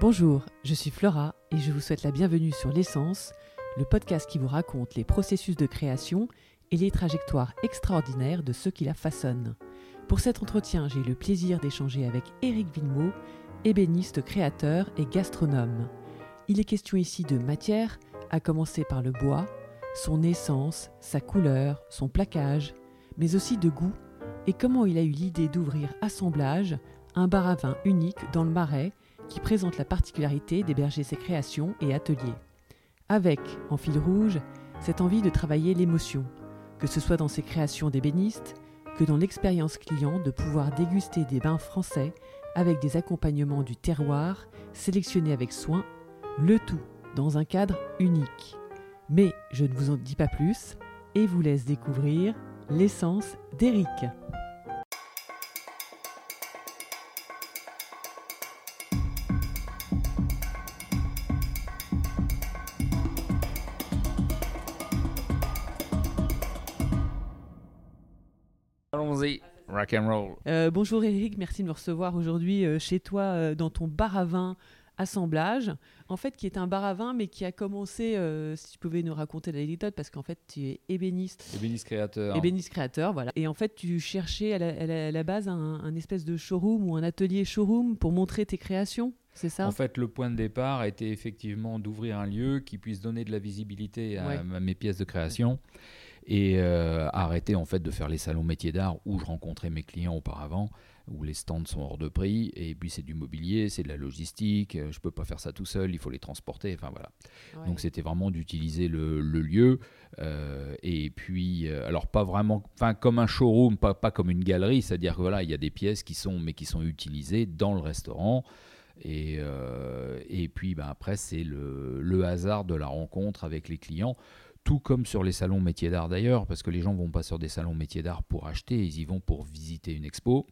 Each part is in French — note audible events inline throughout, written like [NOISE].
Bonjour, je suis Flora et je vous souhaite la bienvenue sur L'essence, le podcast qui vous raconte les processus de création et les trajectoires extraordinaires de ceux qui la façonnent. Pour cet entretien, j'ai eu le plaisir d'échanger avec Éric Villemot, ébéniste créateur et gastronome. Il est question ici de matière, à commencer par le bois, son essence, sa couleur, son plaquage, mais aussi de goût et comment il a eu l'idée d'ouvrir Assemblage, un bar à vin unique dans le Marais qui présente la particularité d'héberger ses créations et ateliers. Avec, en fil rouge, cette envie de travailler l'émotion, que ce soit dans ses créations d'ébéniste, que dans l'expérience client de pouvoir déguster des bains français avec des accompagnements du terroir sélectionnés avec soin, le tout dans un cadre unique. Mais je ne vous en dis pas plus et vous laisse découvrir l'essence d'Eric. Rock and roll. Euh, bonjour Eric, merci de me recevoir aujourd'hui euh, chez toi euh, dans ton bar à vin assemblage, en fait qui est un bar à vin mais qui a commencé, si tu pouvais nous raconter l'anecdote, parce qu'en fait tu es ébéniste, Ébéniste créateur. ébéniste créateur, voilà. Et en fait tu cherchais à la, à la- à la base un, un espèce de showroom ou un atelier showroom pour montrer tes créations, c'est ça? En fait, le point de départ était effectivement d'ouvrir un lieu qui puisse donner de la visibilité à, Ouais. à mes pièces de création et euh, arrêter en fait de faire les salons métiers d'art où je rencontrais mes clients auparavant, où les stands sont hors de prix et puis c'est du mobilier, c'est de la logistique, euh, je peux pas faire ça tout seul, il faut les transporter, enfin voilà. Ouais. Donc c'était vraiment d'utiliser le, le lieu euh, et puis alors pas vraiment, enfin comme un showroom, pas, pas comme une galerie, c'est-à-dire que voilà il y a des pièces qui sont mais qui sont utilisées dans le restaurant et, euh, et puis ben, après c'est le, le hasard de la rencontre avec les clients. Tout comme sur les salons métiers d'art d'ailleurs, parce que les gens vont pas sur des salons métiers d'art pour acheter, ils y vont pour visiter une expo.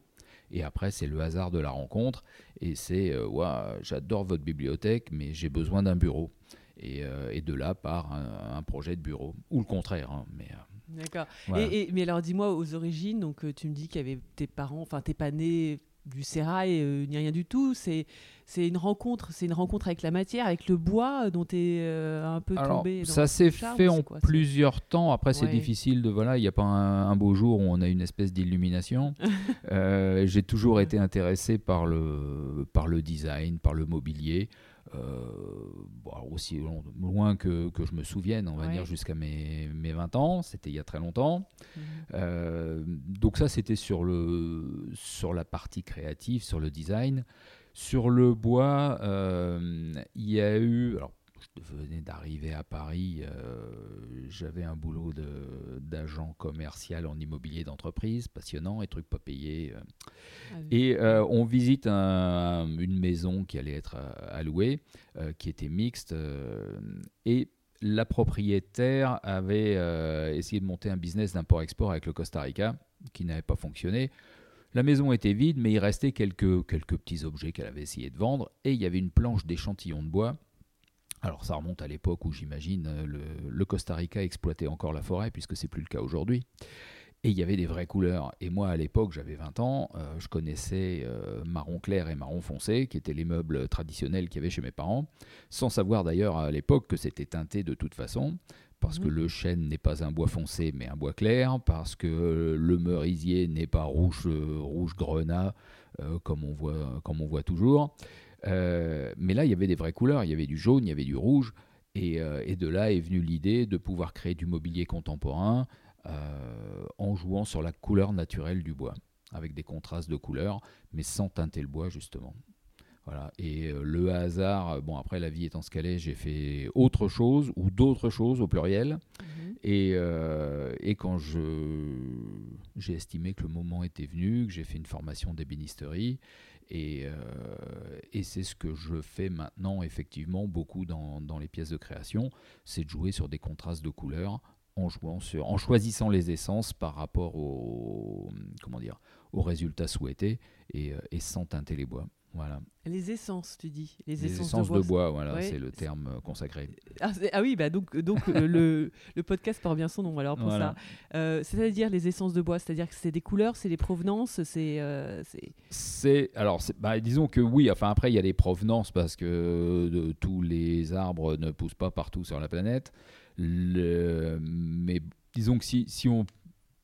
Et après, c'est le hasard de la rencontre. Et c'est, euh, j'adore votre bibliothèque, mais j'ai besoin d'un bureau. Et, euh, et de là part un, un projet de bureau. Ou le contraire. hein, mais, euh, D'accord. voilà. Et, et- mais alors dis-moi aux origines, donc euh, tu me dis qu'il y avait tes parents, enfin t'es pas né du sérail ni rien du tout. C'est c'est une rencontre, c'est une rencontre avec la matière, avec le bois euh, dont tu es un peu Alors, tombé. dans ça s'est fait en quoi, plusieurs temps. Après, c'est difficile de. Voilà, il n'y a pas un, un beau jour où on a une espèce d'illumination. [LAUGHS] Euh, J'ai toujours été intéressé par le, par le design, par le mobilier. euh, bon, aussi long- loin que, que je me souvienne, on va Ouais. dire jusqu'à mes, mes 20 ans. C'était il y a très longtemps. Euh, donc ça, c'était sur, le, sur la partie créative, sur le design. Sur le bois, euh, il y a eu... Alors, je venais d'arriver à Paris, euh, j'avais un boulot de- d'agent commercial en immobilier d'entreprise, passionnant, et trucs pas payés. euh. Ah oui. Et euh, on visite un- une maison qui allait être allouée, qui était mixte, et la propriétaire avait essayé de monter un business d'import-export avec le Costa Rica, qui n'avait pas fonctionné. La maison était vide, mais il restait quelques, petits objets qu'elle avait essayé de vendre, et il y avait une planche d'échantillons de bois. Alors ça remonte à l'époque où j'imagine le, le Costa Rica exploitait encore la forêt, puisque c'est plus le cas aujourd'hui. Et il y avait des vraies couleurs. Et moi, à l'époque, j'avais 20 ans, euh, je connaissais euh, marron clair et marron foncé, qui étaient les meubles traditionnels qu'il y avait chez mes parents, sans savoir d'ailleurs à l'époque que c'était teinté de toute façon, parce que Mhm. le chêne n'est pas un bois foncé, mais un bois clair, parce que euh, le merisier n'est pas rouge, euh, rouge grenat, euh, comme, on voit, comme on voit toujours. Euh, mais là, il y avait des vraies couleurs, il y avait du jaune, il y avait du rouge, et, et de là est venue l'idée de pouvoir créer du mobilier contemporain en jouant sur la couleur naturelle du bois, avec des contrastes de couleurs, mais sans teinter le bois justement. Voilà. Et euh, le hasard, euh, bon après la vie étant ce qu'elle est, j'ai fait autre chose ou d'autres choses au pluriel. Mhm. Et, euh, et quand j'ai estimé que le moment était venu, que j'ai fait une formation d'ébénisterie, et, euh, et c'est ce que je fais maintenant effectivement beaucoup dans, dans les pièces de création, c'est de jouer sur des contrastes de couleurs en, jouant sur, en choisissant les essences par rapport au, comment dire, aux résultats souhaités et, et sans teinter les bois. Voilà. Les essences, tu dis. Les, Les essences, essences de bois, voilà, Ouais, c'est le terme euh, consacré. Ah, ah oui, bah donc, donc euh, le, [LAUGHS] le podcast porte bien son nom alors pour Voilà. ça. Euh, c'est-à-dire les essences de bois, c'est-à-dire que c'est des couleurs, c'est des provenances, c'est. euh, c'est- alors, bah, disons que oui. Enfin après, il y a des provenances parce que euh, tous les arbres ne poussent pas partout sur la planète. Le- mais disons que si, si on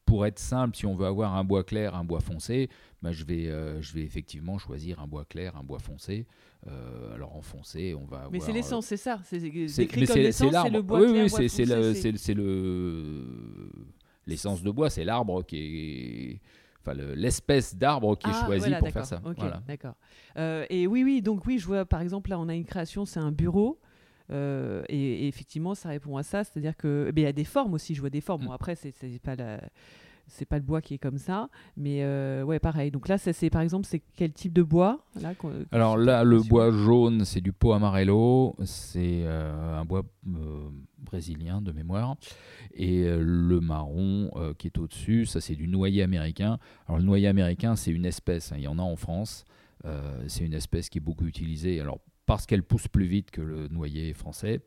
pour être simple, si on veut avoir un bois clair, un bois foncé, bah, je, vais, euh, je vais effectivement choisir un bois clair, un bois foncé. Euh, alors en foncé, on va avoir. Mais c'est euh, l'essence, c'est ça. C'est décrit comme c'est- l'essence, c'est le bois oui, clair, oui, bois foncé, le- c'est- le l'essence de bois, c'est l'arbre qui est, enfin le- l'espèce d'arbre qui est Ah, choisie voilà, pour faire ça. Voilà. d'accord. Euh, et oui, oui, donc oui, je vois par exemple là, on a une création, c'est un bureau. Euh, et, et effectivement, ça répond à ça, c'est-à-dire que mais il y a des formes aussi. Je vois des formes. Bon, Mm. après, c'est pas la, c'est pas le bois qui est comme ça, mais euh, ouais, pareil. Donc là, c'est par exemple, c'est quel type de bois là Alors là, le bois jaune, c'est du Pau Amarello, c'est euh, un bois brésilien de mémoire, et le marron qui est au-dessus, ça c'est du noyer américain. Alors le noyer américain, c'est une espèce, hein, il y en a en France, c'est une espèce qui est beaucoup utilisée. Alors parce qu'elle pousse plus vite que le noyer français.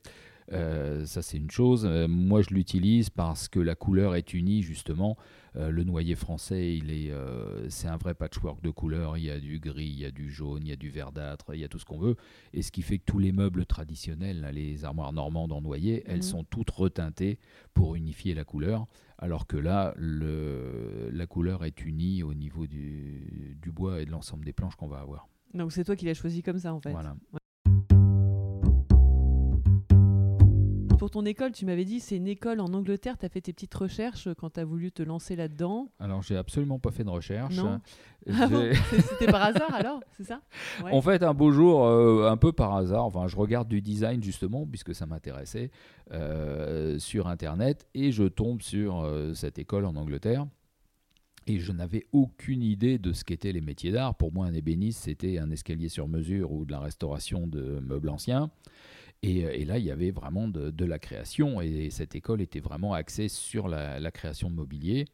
Euh, ça c'est une chose. Euh, moi je l'utilise parce que la couleur est unie justement. Euh, le noyer français, il est, c'est un vrai patchwork de couleurs. Il y a du gris, il y a du jaune, il y a du verdâtre, il y a tout ce qu'on veut. Et ce qui fait que tous les meubles traditionnels, là, les armoires normandes en noyer, elles sont toutes reteintées pour unifier la couleur. Alors que là, le, la couleur est unie au niveau du, du bois et de l'ensemble des planches qu'on va avoir. Donc c'est toi qui l'as choisi comme ça en fait. Voilà. Pour ton école, tu m'avais dit c'est une école en Angleterre. Tu as fait tes petites recherches quand tu as voulu te lancer là-dedans. Alors, j'ai absolument pas fait de recherche. Ah bon C'était par hasard alors, c'est ça? Ouais. En fait, un beau jour, euh, un peu par hasard, enfin, je regarde du design justement, puisque ça m'intéressait, euh, sur Internet, et je tombe sur euh, cette école en Angleterre. Et je n'avais aucune idée de ce qu'étaient les métiers d'art. Pour moi, un ébéniste, c'était un escalier sur mesure ou de la restauration de meubles anciens. Et, euh, et là, il y avait vraiment de, de la création. Et cette école était vraiment axée sur la, la création de mobilier.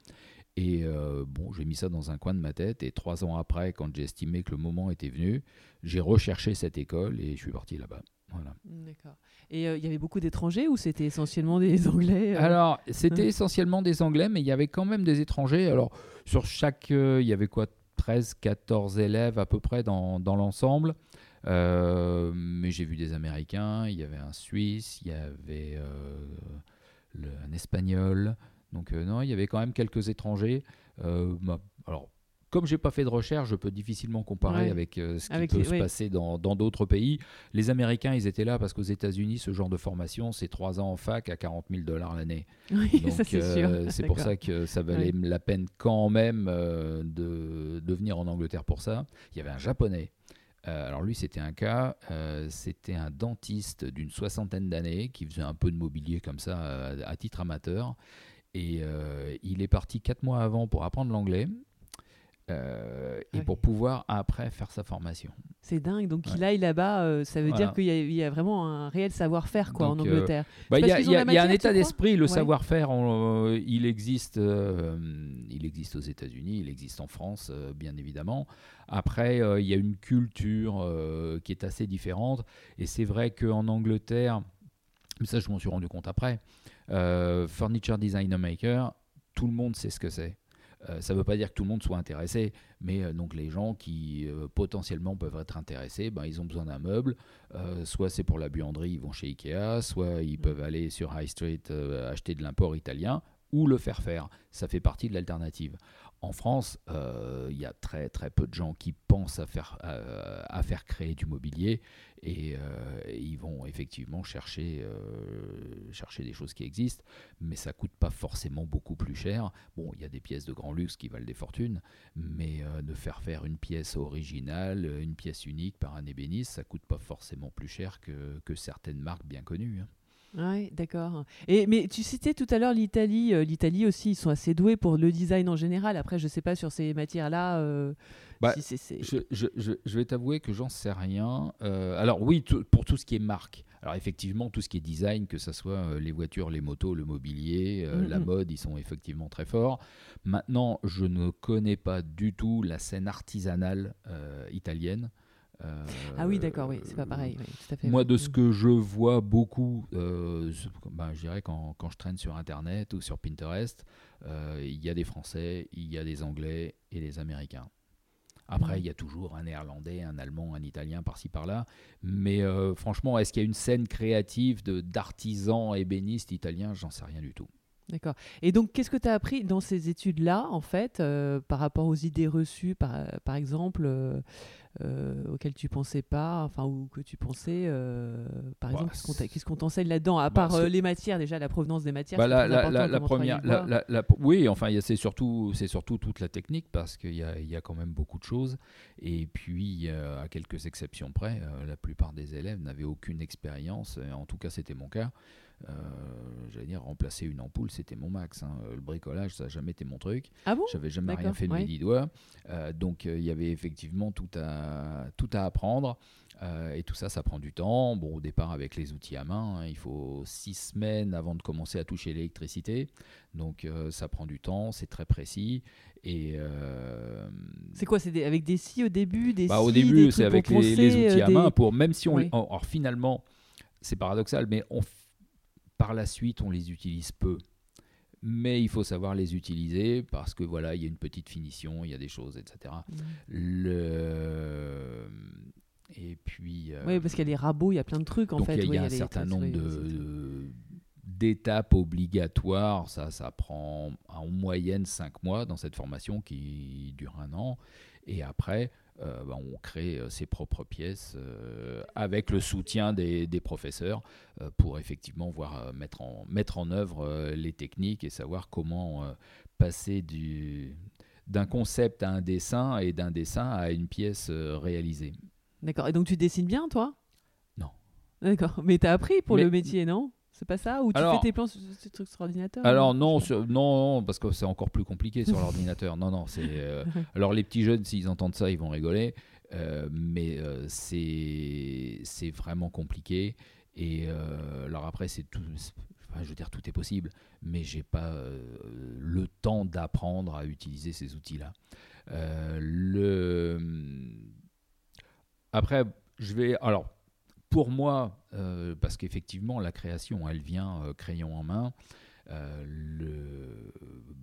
Et euh, bon, j'ai mis ça dans un coin de ma tête. Et trois ans après, quand j'ai estimé que le moment était venu, j'ai recherché cette école et je suis parti là-bas. Voilà. D'accord. Et euh, il y avait beaucoup d'étrangers ou c'était essentiellement des [LAUGHS] Anglais euh? Alors, c'était hein? essentiellement des Anglais, mais il y avait quand même des étrangers. Alors, sur chaque. euh, il y avait quoi 13, 14 élèves à peu près dans, dans l'ensemble. Euh, mais j'ai vu des Américains, il y avait un Suisse, il y avait euh, le- un Espagnol. Donc, euh, non, il y avait quand même quelques étrangers. Ma- alors, comme j'ai pas fait de recherche, je peux difficilement comparer Ouais. avec euh, ce qui Avec peut les- se oui. passer dans d'autres pays. Les Américains, ils étaient là parce qu'aux États-Unis, ce genre de formation, c'est trois ans en fac à 40 000 dollars l'année. Oui, [LAUGHS] Donc, c'est euh, pour ça que ça valait la peine quand même euh, de, de venir en Angleterre pour ça. Il y avait un japonais. Euh, alors lui, c'était un cas, euh, c'était un dentiste d'une soixantaine d'années qui faisait un peu de mobilier comme ça euh, à titre amateur. Et il est parti quatre mois avant pour apprendre l'anglais. Euh, et pour pouvoir après faire sa formation. C'est dingue. Donc Ouais. qu'il aille là-bas, euh, ça veut Voilà. dire qu'il y, a- il y a vraiment un réel savoir-faire quoi en euh, Angleterre. Bah, Il y, a- qu'ils il y ont a- la il y a un état d'esprit, le Ouais. savoir-faire, on- il existe, il existe aux États-Unis, il existe en France, bien évidemment. Après, il y a une culture qui est assez différente, et c'est vrai qu'en Angleterre, mais ça je m'en suis rendu compte après, furniture designer maker, tout le monde sait ce que c'est. Euh, ça ne veut pas dire que tout le monde soit intéressé, mais euh, donc les gens qui euh, potentiellement peuvent être intéressés, ben, ils ont besoin d'un meuble. Soit c'est pour la buanderie, ils vont chez Ikea, soit ils peuvent aller sur High Street acheter de l'import italien ou le faire faire. Ça fait partie de l'alternative. En France, euh, il y a très très peu de gens qui pensent à faire, euh, créer du mobilier et, euh, ils vont effectivement chercher, des choses qui existent, mais ça coûte pas forcément beaucoup plus cher. Bon, il y a des pièces de grand luxe qui valent des fortunes, mais de faire faire une pièce originale, une pièce unique par un ébéniste, ça coûte pas forcément plus cher que, que certaines marques bien connues. hein. Oui, d'accord. Et mais tu citais tout à l'heure l'Italie. euh, L'Italie aussi, ils sont assez doués pour le design en général. Après, je sais pas sur ces matières-là. euh, Bah, si c'est- c'est- Je, je- je- je vais t'avouer que j'en sais rien. Euh, alors oui, pour tout ce qui est marque. Alors effectivement, tout ce qui est design, que ce soit les voitures, les motos, le mobilier, la mode, ils sont effectivement très forts. Maintenant, je ne connais pas du tout la scène artisanale euh, ah oui, d'accord, oui, c'est pas pareil. tout à fait, moi, de ce mm. que je vois beaucoup, ben, je dirais quand, quand, je traîne sur Internet ou sur Pinterest, il y a des Français, il y a des Anglais et des Américains. Après, il y a toujours un néerlandais, un allemand, un italien par-ci par-là. Mais euh, franchement, est-ce qu'il y a une scène créative d'artisans ébénistes italiens? J'en sais rien du tout. D'accord. Et donc, qu'est-ce que tu as appris dans ces études-là, en fait, euh, par rapport aux idées reçues, par, par exemple, euh, euh, auxquelles tu pensais pas, enfin, ou que tu pensais, par bah, exemple, qu'est-ce qu'on t'enseigne là-dedans, à bah, part les matières, déjà, la provenance des matières bah, la, la, première, oui, enfin, c'est surtout, surtout toute la technique, parce qu'il y a, y a quand même beaucoup de choses. Et puis, à quelques exceptions près, la plupart des élèves n'avaient aucune expérience, en tout cas, c'était mon cas. Euh, j'allais dire, remplacer une ampoule, c'était mon max. Hein. Le bricolage, ça n'a jamais été mon truc. Ah bon? J'avais jamais rien fait de mes dix doigts. Euh, donc, euh, il y avait effectivement tout à, tout à apprendre. et tout ça, ça prend du temps. Bon, au départ, avec les outils à main, hein, il faut six semaines avant de commencer à toucher l'électricité. Donc, ça prend du temps, c'est très précis. Et c'est quoi C'est avec des scies au début, des bah, Au début, c'est avec les, outils à main pour même si on, alors finalement, c'est paradoxal, mais on par la suite, on les utilise peu. Mais il faut savoir les utiliser parce que voilà, il y a une petite finition, il y a des choses, etc. Mmh. Le... Et puis. Euh, oui, parce qu'il y a des rabots, il y a plein de trucs en fait. Il y a, un certain nombre de, d'étapes obligatoires. Ça, ça prend en moyenne 5 mois dans cette formation qui dure un an. Et après, euh, bah, on crée euh, ses propres pièces euh, avec le soutien des, professeurs pour effectivement voir mettre en, mettre en œuvre les techniques et savoir comment passer du, d'un concept à un dessin et d'un dessin à une pièce réalisée. D'accord. Et donc tu dessines bien, toi? Non. D'accord. Mais tu as appris pour le métier, non? C'est pas ça Ou tu fais tes plans sur, ordinateur Alors non, non, parce que c'est encore plus compliqué sur [LAUGHS] l'ordinateur. Non, non, c'est. Euh, alors les petits jeunes, s'ils entendent ça, ils vont rigoler. Euh, mais euh, c'est c'est vraiment compliqué. Et alors après, c'est tout. je veux dire, tout est possible, mais j'ai pas le temps d'apprendre à utiliser ces outils-là. le après, je vais. Alors, pour moi, euh, parce qu'effectivement, la création, elle vient euh, crayon en main. Euh,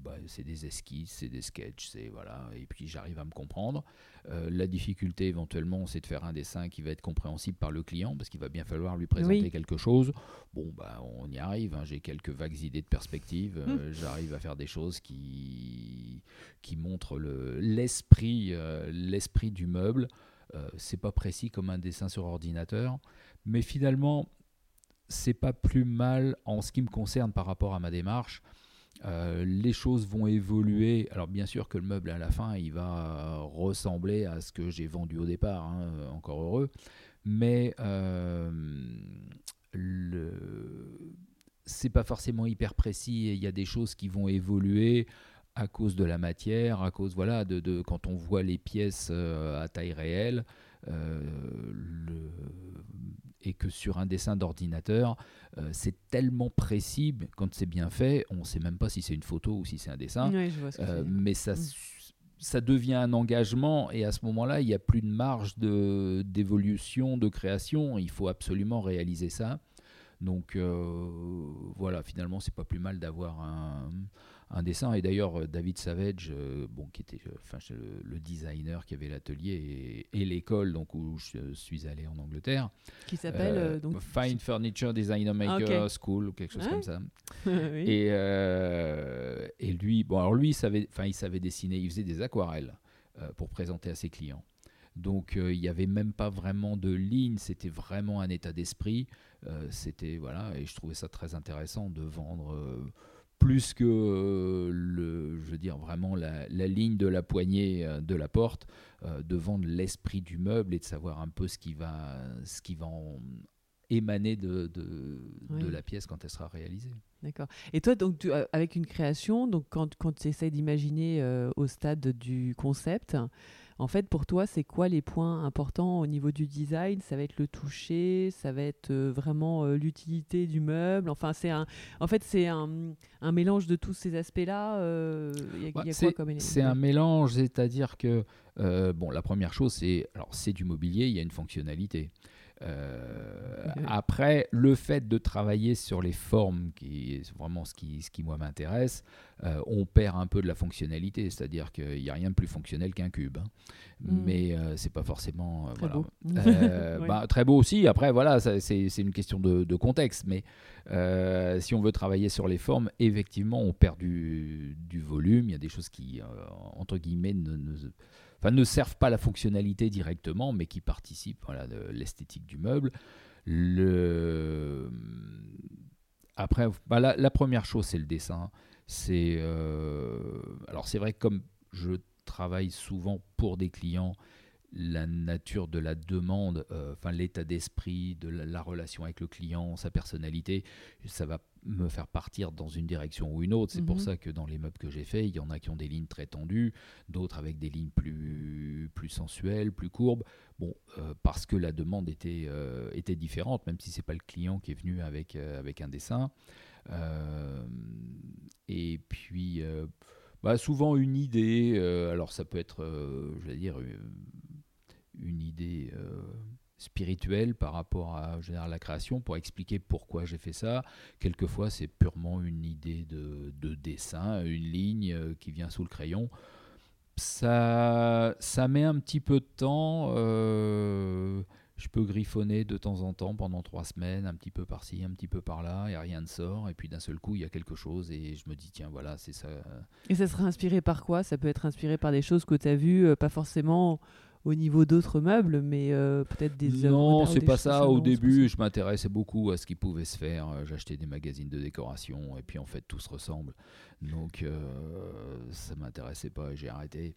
bah, c'est des esquisses, c'est des sketchs, c'est voilà, et puis j'arrive à me comprendre. la difficulté éventuellement, c'est de faire un dessin qui va être compréhensible par le client, parce qu'il va bien falloir lui présenter quelque chose. Bon, bah, on y arrive. Hein, j'ai quelques vagues idées de perspective. Hum. J'arrive à faire des choses qui qui montrent le, l'esprit, l'esprit du meuble. C'est pas précis comme un dessin sur ordinateur, mais finalement, c'est pas plus mal en ce qui me concerne par rapport à ma démarche. Euh, les choses vont évoluer. Alors bien sûr que le meuble à la fin, il va ressembler à ce que j'ai vendu au départ, hein, encore heureux. Mais euh, le... c'est pas forcément hyper précis. Il y a des choses qui vont évoluer à cause de la matière, à cause voilà de, de quand on voit les pièces euh, à taille réelle. Euh, le, et que sur un dessin d'ordinateur, euh, c'est tellement précis, quand c'est bien fait, on ne sait même pas si c'est une photo ou si c'est un dessin, mais ça, mm. ça devient un engagement et à ce moment-là, il n'y a plus de marge d'évolution, de, création, il faut absolument réaliser ça. Donc voilà, finalement, c'est pas plus mal d'avoir un, un dessin. Et d'ailleurs, euh, David Savage, euh, bon, qui était euh, enfin, le, designer qui avait l'atelier et, l'école donc où je suis allé en Angleterre. Qui s'appelle donc Fine Furniture Designer Maker School ou quelque chose comme ça. [LAUGHS] et, et lui, bon, alors lui, il savait, il savait dessiner, il faisait des aquarelles pour présenter à ses clients. Donc il n'y avait même pas vraiment de ligne, c'était vraiment un état d'esprit. c'était voilà, et je trouvais ça très intéressant de vendre plus que euh, le, je veux dire vraiment la, ligne de la poignée euh, de la porte, euh, de vendre l'esprit du meuble et de savoir un peu ce qui va, ce qui va émaner de, de, la pièce quand elle sera réalisée. D'accord. Et toi, donc, tu, avec une création, donc quand, quand tu essaies d'imaginer au stade du concept, En fait, pour toi, c'est quoi les points importants au niveau du design? Ça va être le toucher, ça va être euh, vraiment euh, l'utilité du meuble? Enfin, c'est un, en fait, c'est un, un, mélange de tous ces aspects-là. Euh, bah, c'est un mélange, c'est-à-dire que bon, la première chose, c'est alors c'est du mobilier, il y a une fonctionnalité. Euh, après, le fait de travailler sur les formes, qui est vraiment ce qui, ce qui moi m'intéresse, euh, on perd un peu de la fonctionnalité, c'est-à-dire qu'il n'y a rien de plus fonctionnel qu'un cube. Hein. Hmm. Mais euh, c'est pas forcément très, beau. [LAUGHS] Bah, très beau aussi. Après, voilà, c'est une question de, contexte. Mais si on veut travailler sur les formes, effectivement, on perd du, du volume. Il y a des choses qui, entre guillemets, ne, ne ne servent pas la fonctionnalité directement, mais qui participent voilà, de l'esthétique du meuble. Le... Après, bah, la, première chose, c'est le dessin. C'est euh, alors c'est vrai comme je travaille souvent pour des clients, la nature de la demande, euh, enfin l'état d'esprit, de la, relation avec le client, sa personnalité, ça va me faire partir dans une direction ou une autre. C'est pour mhm. ça que dans les meubles que j'ai faits, il y en a qui ont des lignes très tendues, d'autres avec des lignes plus, plus sensuelles, plus courbes. Bon, euh, parce que la demande était, euh, était différente, même si c'est pas le client qui est venu avec, avec un dessin. et puis, bah, souvent une idée, alors ça peut être, je vais dire, une idée euh, spirituelle par rapport à, la création pour expliquer pourquoi j'ai fait ça. Quelquefois, c'est purement une idée de, dessin, une ligne euh, qui vient sous le crayon. Ça, ça met un petit peu de temps. Euh, je peux griffonner de temps en temps pendant trois semaines, un petit peu par-ci, un petit peu par-là, et rien ne sort. Et puis d'un seul coup, il y a quelque chose, et je me dis, tiens, voilà, c'est ça. Et ça sera inspiré par quoi? Ça peut être inspiré par des choses que tu as vues, pas forcément au niveau d'autres meubles, mais euh, peut-être des Non, c'est pas ça. Au début, je m'intéressais beaucoup à ce qui pouvait se faire. Euh, j'achetais des magazines de décoration et puis en fait, tout se ressemble. Donc, euh, ça m'intéressait pas. J'ai arrêté.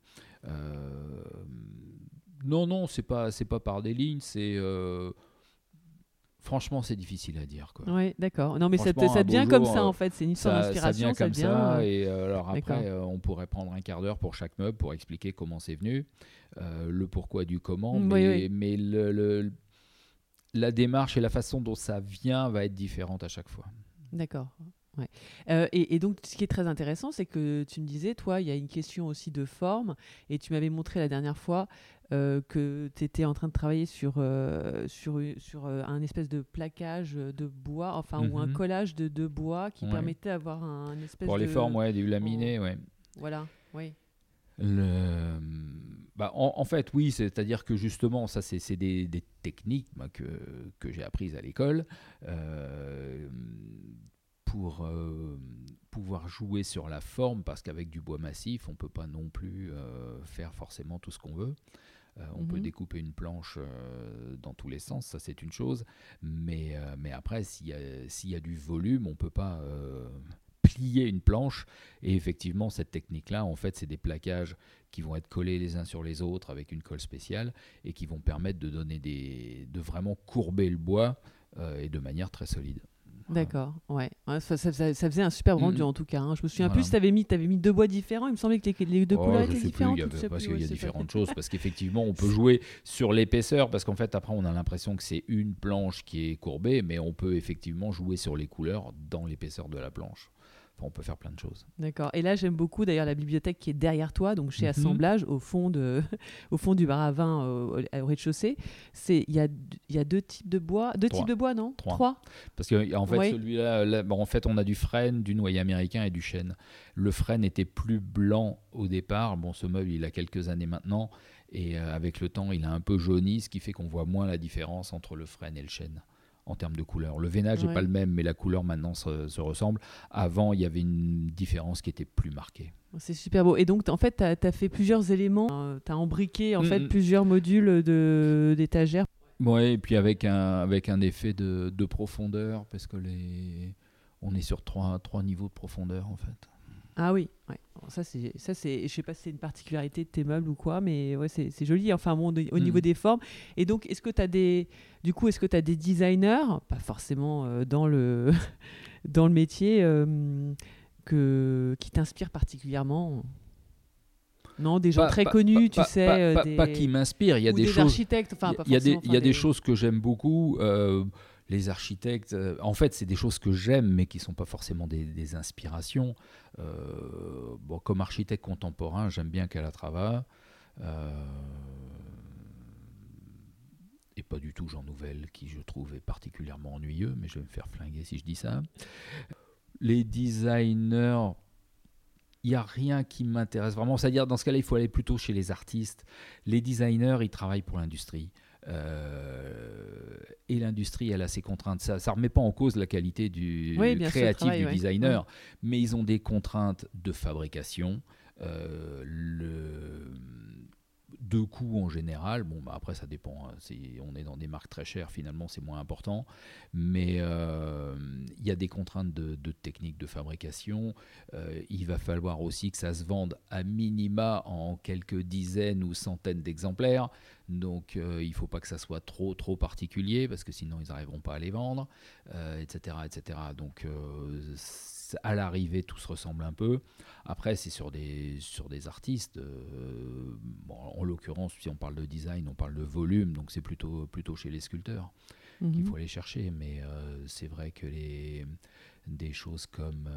Non, non, c'est pas, c'est pas par des lignes. C'est Franchement, c'est difficile à dire. Oui, d'accord. Non, mais ça, ça devient comme ça, en fait. C'est une histoire d'inspiration. Ça, vient comme ça. Et alors après, on pourrait prendre un quart d'heure pour chaque meuble pour expliquer comment c'est venu. Euh, le pourquoi du comment, mais, mais le, la démarche et la façon dont ça vient va être différente à chaque fois. D'accord. Ouais. Euh, et, donc, ce qui est très intéressant, c'est que tu me disais, toi, il y a une question aussi de forme, et tu m'avais montré la dernière fois euh, que tu étais en train de travailler sur, sur, sur un espèce de plaquage de bois, enfin, ou un mhm. collage de, de bois qui permettait d'avoir un, espèce Pour les formes, ouais, du laminé, ouais. Voilà, oui. Le... Bah, en, fait, oui, c'est-à-dire que justement, ça, c'est des, des, techniques que, que j'ai apprises à l'école euh, pour euh, pouvoir jouer sur la forme, parce qu'avec du bois massif, on ne peut pas non plus euh, faire forcément tout ce qu'on veut. on peut mhm. découper une planche dans tous les sens, ça c'est une chose, mais, mais après, s'il y, y, a du volume, on ne peut pas plier une planche. Et effectivement, cette technique-là, en fait, c'est des plaquages qui vont être collés les uns sur les autres avec une colle spéciale et qui vont permettre de donner des, de vraiment courber le bois euh, et de manière très solide. D'accord, ouais. ça, faisait un super rendu en tout cas. Hein. Je me souviens plus, tu avais, mis, avais mis deux bois différents. Il me semblait que les, deux oh, couleurs étaient différentes. parce qu'il y a différentes choses. [LAUGHS] Parce qu'effectivement, on peut jouer sur l'épaisseur. Parce qu'en fait, après, on a l'impression que c'est une planche qui est courbée. Mais on peut effectivement jouer sur les couleurs dans l'épaisseur de la planche on peut faire plein de choses. D'accord. Et là, j'aime beaucoup d'ailleurs la bibliothèque qui est derrière toi, donc chez mhm. Assemblage, au fond, de, [LAUGHS] au fond du bar à vin au, rez-de-chaussée. Il y a, y a deux types de bois. Deux types de bois, non? Trois. Parce qu'en en fait, celui-là, en fait, on a du frêne, du noyer américain et du chêne. Le frêne était plus blanc au départ. Bon, ce meuble, il a quelques années maintenant. Et euh, avec le temps, il a un peu jauni, ce qui fait qu'on voit moins la différence entre le frêne et le chêne en termes de couleur. Le veinage n'est pas le même, mais la couleur maintenant se, ressemble. Avant, il y avait une différence qui était plus marquée. C'est super beau. Et donc, en fait, tu as, fait plusieurs éléments. Euh, tu as embriqué en fait, plusieurs modules d'étagères. Oui, et puis avec un, avec un effet de, de profondeur, parce que les, on est sur trois, trois niveaux de profondeur, en fait. Ah oui, ouais. ça c'est ça c'est je sais pas si c'est une particularité de tes meubles ou quoi mais ouais c'est joli enfin bon au niveau mm. des formes et donc est-ce que tu as des du coup est-ce que tu as des designers pas forcément euh, dans le [LAUGHS] dans le métier euh, que qui t'inspirent particulièrement? Non, des gens Pas- très pas- connus, pas- tu sais. pas, euh, des... pas qui m'inspirent. Il y a des, des choses. architectes. Enfin, pas il y a des, il y a des choses que j'aime beaucoup. euh, les architectes, euh, en fait, c'est des choses que j'aime, mais qui sont pas forcément des, des inspirations. Euh, bon, comme architecte contemporain, j'aime bien Calatrava. Euh, et pas du tout Jean Nouvel, qui je trouve est particulièrement ennuyeux, mais je vais me faire flinguer si je dis ça. Les designers, il n'y a rien qui m'intéresse vraiment. C'est-à-dire, dans ce cas-là, il faut aller plutôt chez les artistes. Les designers, ils travaillent pour l'industrie. Euh, et l'industrie, elle a ses contraintes. Ça ne remet pas en cause la qualité du Oui, créatif travail, du ouais. designer, mais ils ont des contraintes de fabrication. euh, le de coûts en général, bon bah après ça dépend, hein, on est dans des marques très chères finalement c'est moins important, mais euh, il y a des contraintes de, technique de fabrication, euh, il va falloir aussi que ça se vende à minima en quelques dizaines ou centaines d'exemplaires, donc euh, il ne faut pas que ça soit trop trop particulier parce que sinon ils n'arriveront pas à les vendre, etc., etc. Donc à l'arrivée tout se ressemble un peu. Après c'est sur des sur des artistes. euh, bon, en l'occurrence si on parle de design, on parle de volume, donc c'est plutôt plutôt chez les sculpteurs qu'il Mhm. faut aller chercher. Mais euh, c'est vrai que les, des choses comme.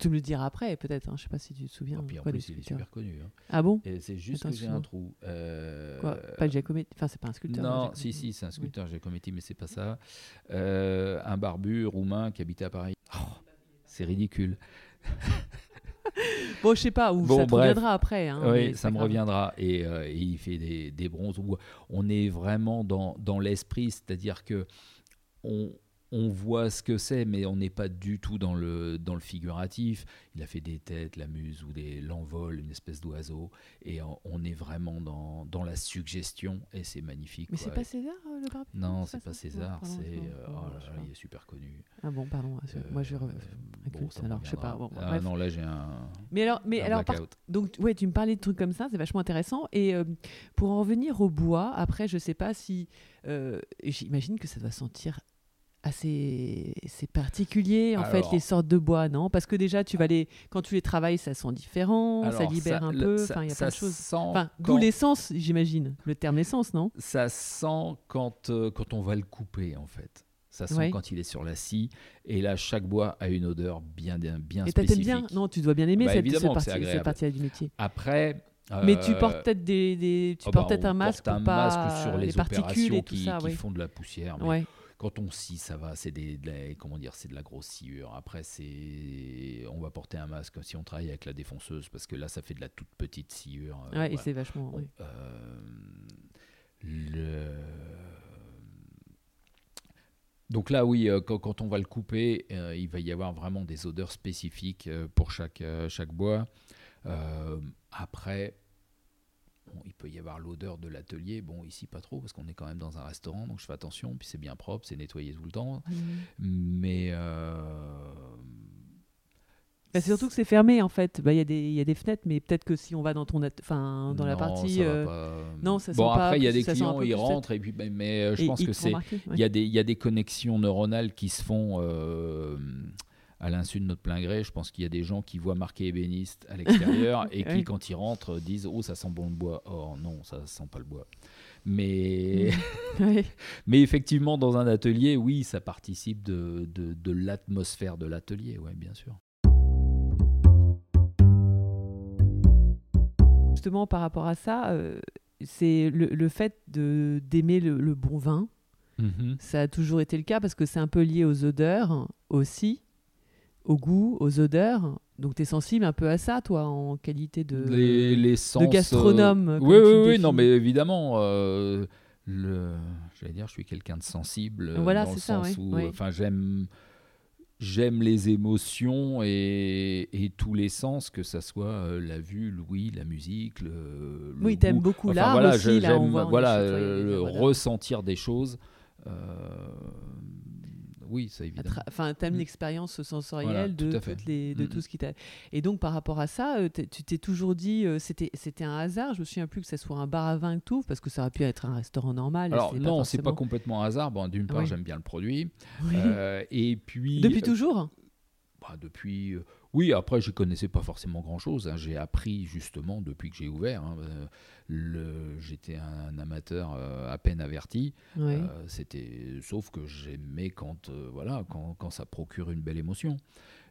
Tu me le diras après, peut-être. hein, Je sais pas si tu te souviens. ah, puis en quoi, plus, il est super connu. hein. Ah bon? Et c'est juste Attends, que j'ai un trou. Euh, Quoi? Pas Giacometti. Enfin, c'est pas un sculpteur. Non, Giacometti. si, si, c'est un sculpteur Giacometti, mais c'est pas ça. Euh, un barbu roumain qui habitait à Paris. Oh, c'est ridicule. Bon, je sais pas, ou Bon, ça te bref. reviendra après. hein, oui, ça me grave. reviendra. Et, euh, et il fait des, des bronzes où on est vraiment dans, dans l'esprit, c'est-à-dire que on, on voit ce que c'est, mais on n'est pas du tout dans le, dans le figuratif. Il a fait des têtes, la muse ou des l'envol, une espèce d'oiseau. Et on, est vraiment dans, dans la suggestion, et c'est magnifique. Mais c'est pas César, euh, le barbu Non, c'est pas César, c'est. euh, oh il est super connu. Ah bon, pardon. Euh, Moi, je. ça me alors, je sais pas, ah non, là j'ai un, Mais alors, mais alors donc, ouais, tu me parlais de trucs comme ça, c'est vachement intéressant. Et euh, pour en revenir au bois, après, je sais pas si. euh, J'imagine que ça doit sentir assez c'est particulier en fait les sortes de bois non? Parce que déjà tu vas les quand tu les travailles ça sent différent ça libère un le- peu ça- enfin il y a ça plein de choses sent enfin quand- d'où l'essence j'imagine le terme essence non? Ça sent quand, euh, quand on va le couper, en fait. Ça sent Ouais. quand il est sur la scie. Et là, chaque bois a une odeur bien, bien, bien et spécifique. bien? non tu dois bien aimer Bah, cette, évidemment cette c'est partie cette partie du métier Après. mais tu euh, portes peut-être des, des- tu ah portes bah, peut-être on un masque porte un pas masque sur les, particules opérations et tout qui, ça qui ouais. font de la poussière. mais ouais Quand on scie, ça va. C'est des, de la- comment dire, c'est de la grosse sciure. Après, c'est, on va porter un masque si on travaille avec la défonceuse, parce que là, ça fait de la toute petite sciure. euh, Ouais, et c'est vachement Bon, euh, le... Donc là, oui, euh, quand, quand on va le couper, euh, il va y avoir vraiment des odeurs spécifiques euh, pour chaque, chaque bois. Après, peut y avoir l'odeur de l'atelier. Bon, ici, pas trop, parce qu'on est quand même dans un restaurant, donc je fais attention. Puis c'est bien propre, c'est nettoyé tout le temps. Mhm. Mais... euh, Bah, c'est surtout que c'est fermé en fait. Bah, Il y, a des- il y a des fenêtres, mais peut-être que si on va dans ton, enfin, dans la non, partie, ça euh, pas. non, ça sent bon, pas après, il y a des clients, ils rentrent, et puis, mais, mais, euh, je et pense que c'est... ouais. Il y, a des, il y a des connexions neuronales qui se font euh, à l'insu de notre plein gré. Je pense qu'il y a des gens qui voient marqué ébéniste à l'extérieur [LAUGHS] et qui, Oui. quand ils rentrent, disent Oh, ça sent bon le bois. Oh non, ça sent pas le bois. Mais, [LAUGHS] mais effectivement, dans un atelier, oui, ça participe de, de, de l'atmosphère de l'atelier, ouais, bien sûr. Justement, par rapport à ça, euh, c'est le, le fait de d'aimer le, le bon vin. Ça a toujours été le cas parce que c'est un peu lié aux odeurs aussi, au goût, aux odeurs. Donc tu es sensible un peu à ça, toi, en qualité de, les, les sens, euh, gastronome, comme Oui, oui, oui, non, mais évidemment. euh, le, j'allais dire, je suis quelqu'un de sensible. euh, Voilà, dans le c'est ça, sens ouais, où, ouais. enfin, j'aime, j'aime les émotions et, et tous les sens, que ça soit euh, la vue, l'ouïe, la musique, le, le Oui, t'aimes beaucoup Enfin, l'art voilà, aussi. là, on voit, voilà, euh, le ressentir des choses. euh, oui, c'est À évident. tra- Enfin, t'aimes Mm. l'expérience sensorielle Voilà, de, tout les, Mm, tout ce qui t'a. Et donc, par rapport à ça, euh, tu t'es toujours dit, euh, c'était, c'était un hasard. Je me souviens plus que ce soit un bar à vin que tout, parce que ça aurait pu être un restaurant normal. Alors non, c'est pas forcément- complètement un hasard. Bon, d'une part, j'aime bien le produit, Oui. Euh, et puis Depuis toujours Bah, depuis, euh, oui, après, je connaissais pas forcément grand-chose. hein. J'ai appris justement depuis que j'ai ouvert. hein, euh, le- J'étais un amateur euh, à peine averti. C'était, sauf que j'aimais quand, voilà, quand, quand ça procure une belle émotion.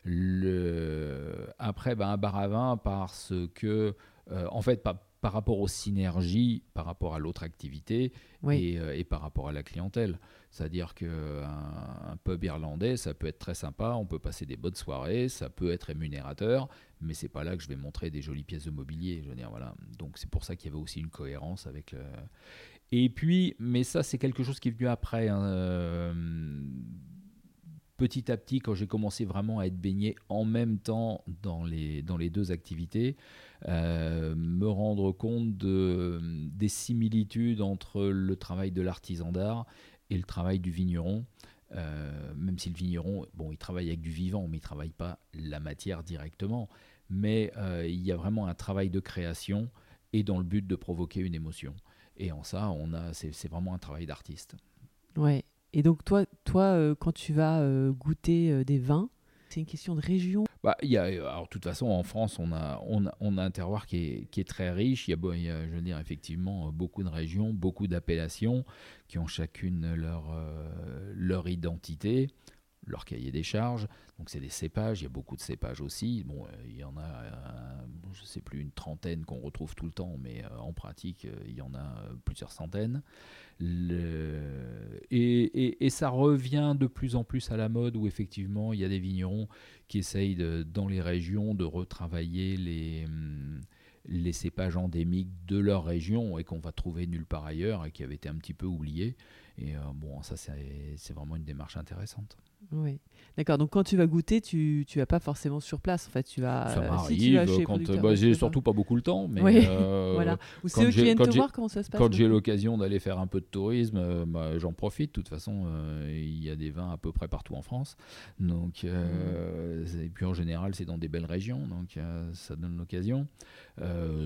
Le, après, ben, un bar à vin parce que, en fait, par, par rapport aux synergies, par rapport à l'autre activité Oui. et, euh, et par rapport à la clientèle. C'est-à-dire qu'un un pub irlandais, ça peut être très sympa, on peut passer des bonnes soirées, ça peut être rémunérateur, mais c'est pas là que je vais montrer des jolies pièces de mobilier. Je veux dire, voilà. Donc c'est pour ça qu'il y avait aussi une cohérence avec le. Et puis, mais ça, c'est quelque chose qui est venu après. hein, euh, petit à petit, quand j'ai commencé vraiment à être baigné en même temps dans les, dans les deux activités, euh, me rendre compte de, des similitudes entre le travail de l'artisan d'art et le travail du vigneron. Euh, même si le vigneron, bon, il travaille avec du vivant, mais il travaille pas la matière directement. Mais euh, il y a vraiment un travail de création et dans le but de provoquer une émotion. Et en ça, on a, c'est, c'est vraiment un travail d'artiste. Ouais. Et donc toi, toi, euh, quand tu vas euh, goûter euh, des vins, c'est une question de région. Bah, y a, alors, de toute façon, en France, on a, on a, on a un terroir qui est, qui est très riche. Il y, a, je veux dire, effectivement, beaucoup de régions, beaucoup d'appellations qui ont chacune leur, leur identité, leur cahier des charges. Donc, c'est des cépages. Il y a beaucoup de cépages aussi. Bon, il y en a, je ne sais plus, une trentaine qu'on retrouve tout le temps, mais en pratique, il y en a plusieurs centaines. Et, ça revient de plus en plus à la mode où effectivement il y a des vignerons qui essayent dans les régions de retravailler les, hum, les cépages endémiques de leur région et qu'on va trouver nulle part ailleurs et qui avaient été un petit peu oubliés. Et euh, bon, ça c'est vraiment une démarche intéressante. Oui. D'accord. Donc quand tu vas goûter, tu tu vas pas forcément sur place. En fait, tu vas. ça euh, m'arrive si tu vas chez les quand bah, j'ai surtout pas beaucoup le temps, mais Oui, euh, [LAUGHS] Voilà. Ou c'est eux qui viennent te voir comment ça se passe. Quand j'ai l'occasion d'aller faire un peu de tourisme, euh, bah, j'en profite. De toute façon, euh, il y a des vins à peu près partout en France. Donc, Mmh. Et puis en général, c'est dans des belles régions, donc ça donne l'occasion.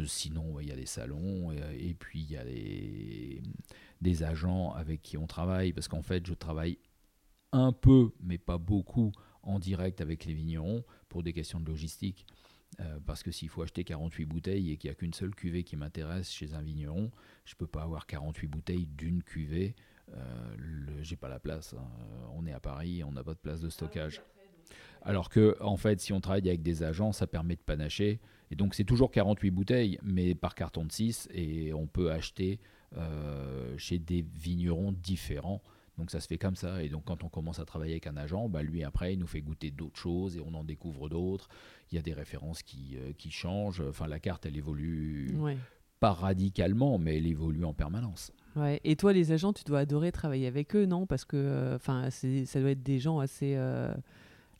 Sinon, il y a des salons et, et puis il y a des, des agents avec qui on travaille, parce qu'en fait, je travaille un peu, mais pas beaucoup, en direct avec les vignerons pour des questions de logistique. Euh, parce que s'il faut acheter 48 bouteilles et qu'il n'y a qu'une seule cuvée qui m'intéresse chez un vigneron, je ne peux pas avoir 48 bouteilles d'une cuvée. Euh, J'ai pas la place. hein. On est à Paris, on n'a pas de place de stockage. Alors que, en fait, si on travaille avec des agents, ça permet de panacher. Et donc, c'est toujours 48 bouteilles, mais par carton de 6. Et on peut acheter euh, chez des vignerons différents. Donc, ça se fait comme ça. Et donc, quand on commence à travailler avec un agent, bah, lui, après, il nous fait goûter d'autres choses et on en découvre d'autres. Il y a des références qui, euh, qui changent. Enfin, la carte, elle évolue Ouais. pas radicalement, mais elle évolue en permanence. Ouais. Et toi, les agents, tu dois adorer travailler avec eux, non? Parce que, euh, enfin, ça doit être des gens assez, euh,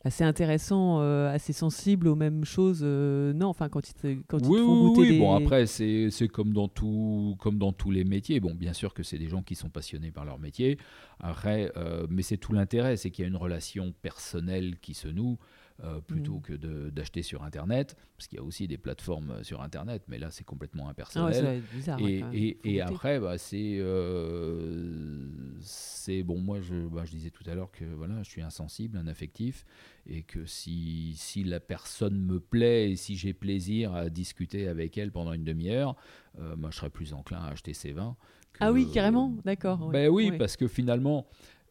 assez intéressants, euh, assez sensibles aux mêmes choses. euh, non, enfin, quand ils te, quand ils te oui, font goûter oui. des. Bon, après, c'est c'est comme, dans tout, comme dans tous les métiers. Bon, bien sûr que c'est des gens qui sont passionnés par leur métier. Après, euh, mais c'est tout l'intérêt, c'est qu'il y a une relation personnelle qui se noue. Euh, plutôt Mm. que de- d'acheter sur Internet, parce qu'il y a aussi des plateformes euh, sur Internet, mais là c'est complètement Ah ouais, impersonnel. bizarre. Et, et- après, bah, c'est, euh, c'est bon. Moi, je, bah, je disais tout à l'heure que voilà, je suis insensible, un affectif, et que si, si la personne me plaît et si j'ai plaisir à discuter avec elle pendant une demi-heure, euh, moi, je serais plus enclin à acheter ses vins. que- Ah oui, carrément, d'accord. ouais. Ben oui, parce que finalement,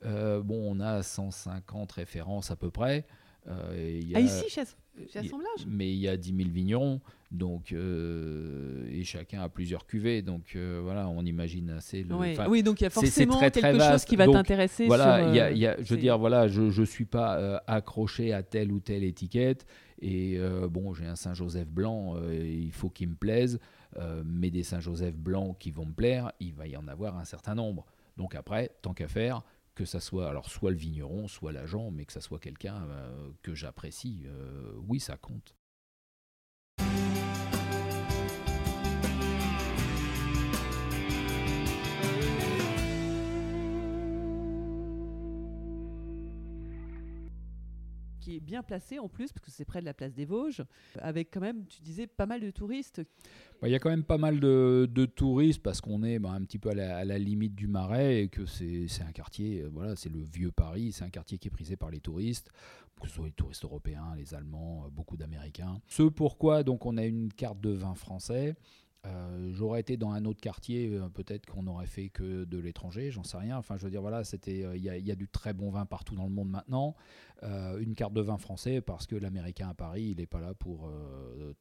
euh, bon, on a 150 références à peu près. Euh, Ah, ici, chez, chez il- Assemblage mais il y a 10 000 vignerons, donc, euh, et chacun a plusieurs cuvées, donc euh, voilà, on imagine assez le. Ouais. Oui, donc il y a forcément très, très quelque chose qui va t'intéresser. voilà, sur, il y a, euh, il y a- je veux dire, voilà, je ne suis pas euh, accroché à telle ou telle étiquette, et euh, bon, j'ai un Saint-Joseph blanc, euh, il faut qu'il me plaise, euh, mais des Saint-Joseph blancs qui vont me plaire, il va y en avoir un certain nombre. Donc après, tant qu'à faire, que ça soit alors soit le vigneron, soit l'agent, mais que ça soit quelqu'un euh, que j'apprécie, euh, oui, ça compte. Qui est bien placé en plus, parce que c'est près de la place des Vosges, avec quand même, tu disais, pas mal de touristes. Bah, il y a quand même pas mal de, touristes parce qu'on est bah, un petit peu à la, limite du Marais et que c'est un quartier, euh, voilà, c'est le vieux Paris, c'est un quartier qui est prisé par les touristes, que ce soit les touristes européens, les Allemands, euh, beaucoup d'Américains. Ce pourquoi donc on a une carte de vin français euh, j'aurais été dans un autre quartier, peut-être qu'on aurait fait que de l'étranger, j'en sais rien. Enfin, je veux dire, voilà, c'était, il y, a du très bon vin partout dans le monde maintenant. Une carte de vin français parce que l'Américain à Paris, il n'est pas là pour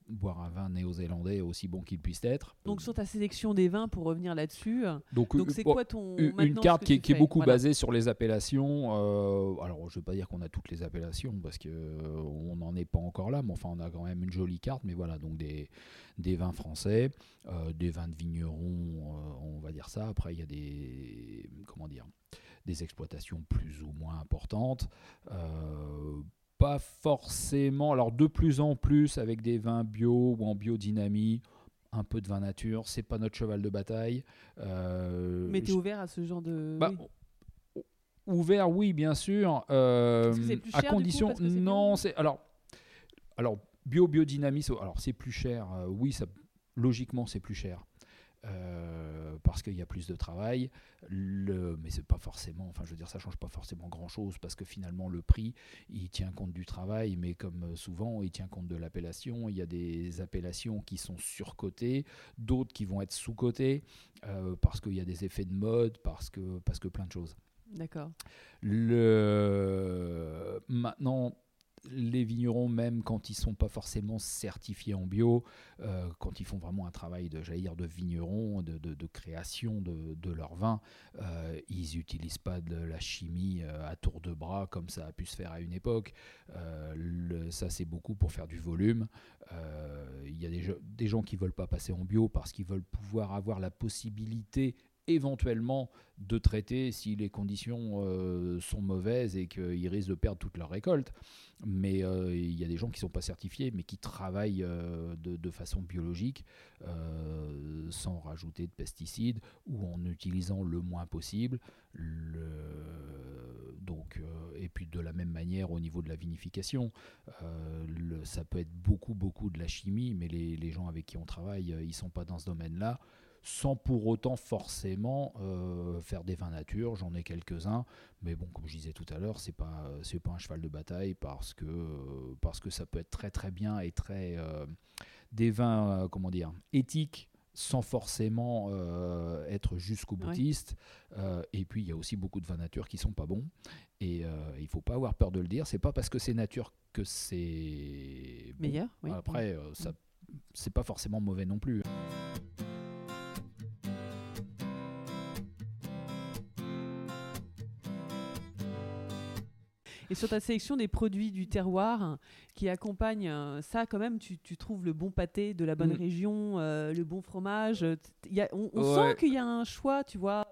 boire un vin néo-zélandais aussi bon qu'il puisse être. Donc sur ta sélection des vins, pour revenir là-dessus, donc c'est quoi ton une carte qui, est beaucoup basée sur les appellations. alors, je ne veux pas dire qu'on a toutes les appellations parce que on n'en est pas encore là, mais enfin, on a quand même une jolie carte. Mais voilà, donc des des vins français. Euh, des vins de vignerons, euh, on va dire ça. Après, il y a des, comment dire, des exploitations plus ou moins importantes. Euh, pas forcément, alors de plus en plus avec des vins bio ou en biodynamie, un peu de vin nature, c'est pas notre cheval de bataille. Mais tu es ouvert à ce genre de... Bah, ouvert, oui, bien sûr. à condition, non, c'est alors, alors bio biodynamie, alors c'est plus cher. oui, ça logiquement, c'est plus cher. Euh, parce qu'il y a plus de travail, le, mais c'est pas forcément, enfin je veux dire, ça change pas forcément grand chose parce que finalement le prix il tient compte du travail, mais comme souvent il tient compte de l'appellation. Il y a des appellations qui sont surcotées, d'autres qui vont être sous-cotées euh, parce qu'il y a des effets de mode, parce que, parce que plein de choses. D'accord. Le... Maintenant, les vignerons, même quand ils sont pas forcément certifiés en bio, euh, quand ils font vraiment un travail de, dire, de vigneron, de, création de, leur vin, euh, ils n'utilisent pas de la chimie euh, à tour de bras comme ça a pu se faire à une époque. ça, c'est beaucoup pour faire du volume. Il y a des, des gens qui veulent pas passer en bio parce qu'ils veulent pouvoir avoir la possibilité éventuellement de traiter si les conditions euh, sont mauvaises et qu'ils risquent de perdre toute leur récolte. Mais euh, il y a des gens qui ne sont pas certifiés, mais qui travaillent euh, de, façon biologique, sans rajouter de pesticides ou en utilisant le moins possible. donc, et puis de la même manière au niveau de la vinification, ça peut être beaucoup, beaucoup de la chimie, mais les, les gens avec qui on travaille, ils ne sont pas dans ce domaine-là sans pour autant forcément euh, faire des vins nature. J'en ai quelques-uns, mais bon, comme je disais tout à l'heure, c'est pas c'est pas un cheval de bataille parce que parce que ça peut être très très bien et très euh, des vins euh, comment dire éthiques sans forcément être jusqu'au boutiste. et puis il y a aussi beaucoup de vins nature qui sont pas bons. Et il faut pas avoir peur de le dire. C'est pas parce que c'est nature que c'est meilleur. Après, ça c'est pas forcément mauvais non plus. Et sur ta sélection des produits du terroir qui accompagnent euh, ça, quand même, tu, trouves le bon pâté de la bonne mm. région, euh, le bon fromage. Y a, on, sent qu'il y a un choix, tu vois.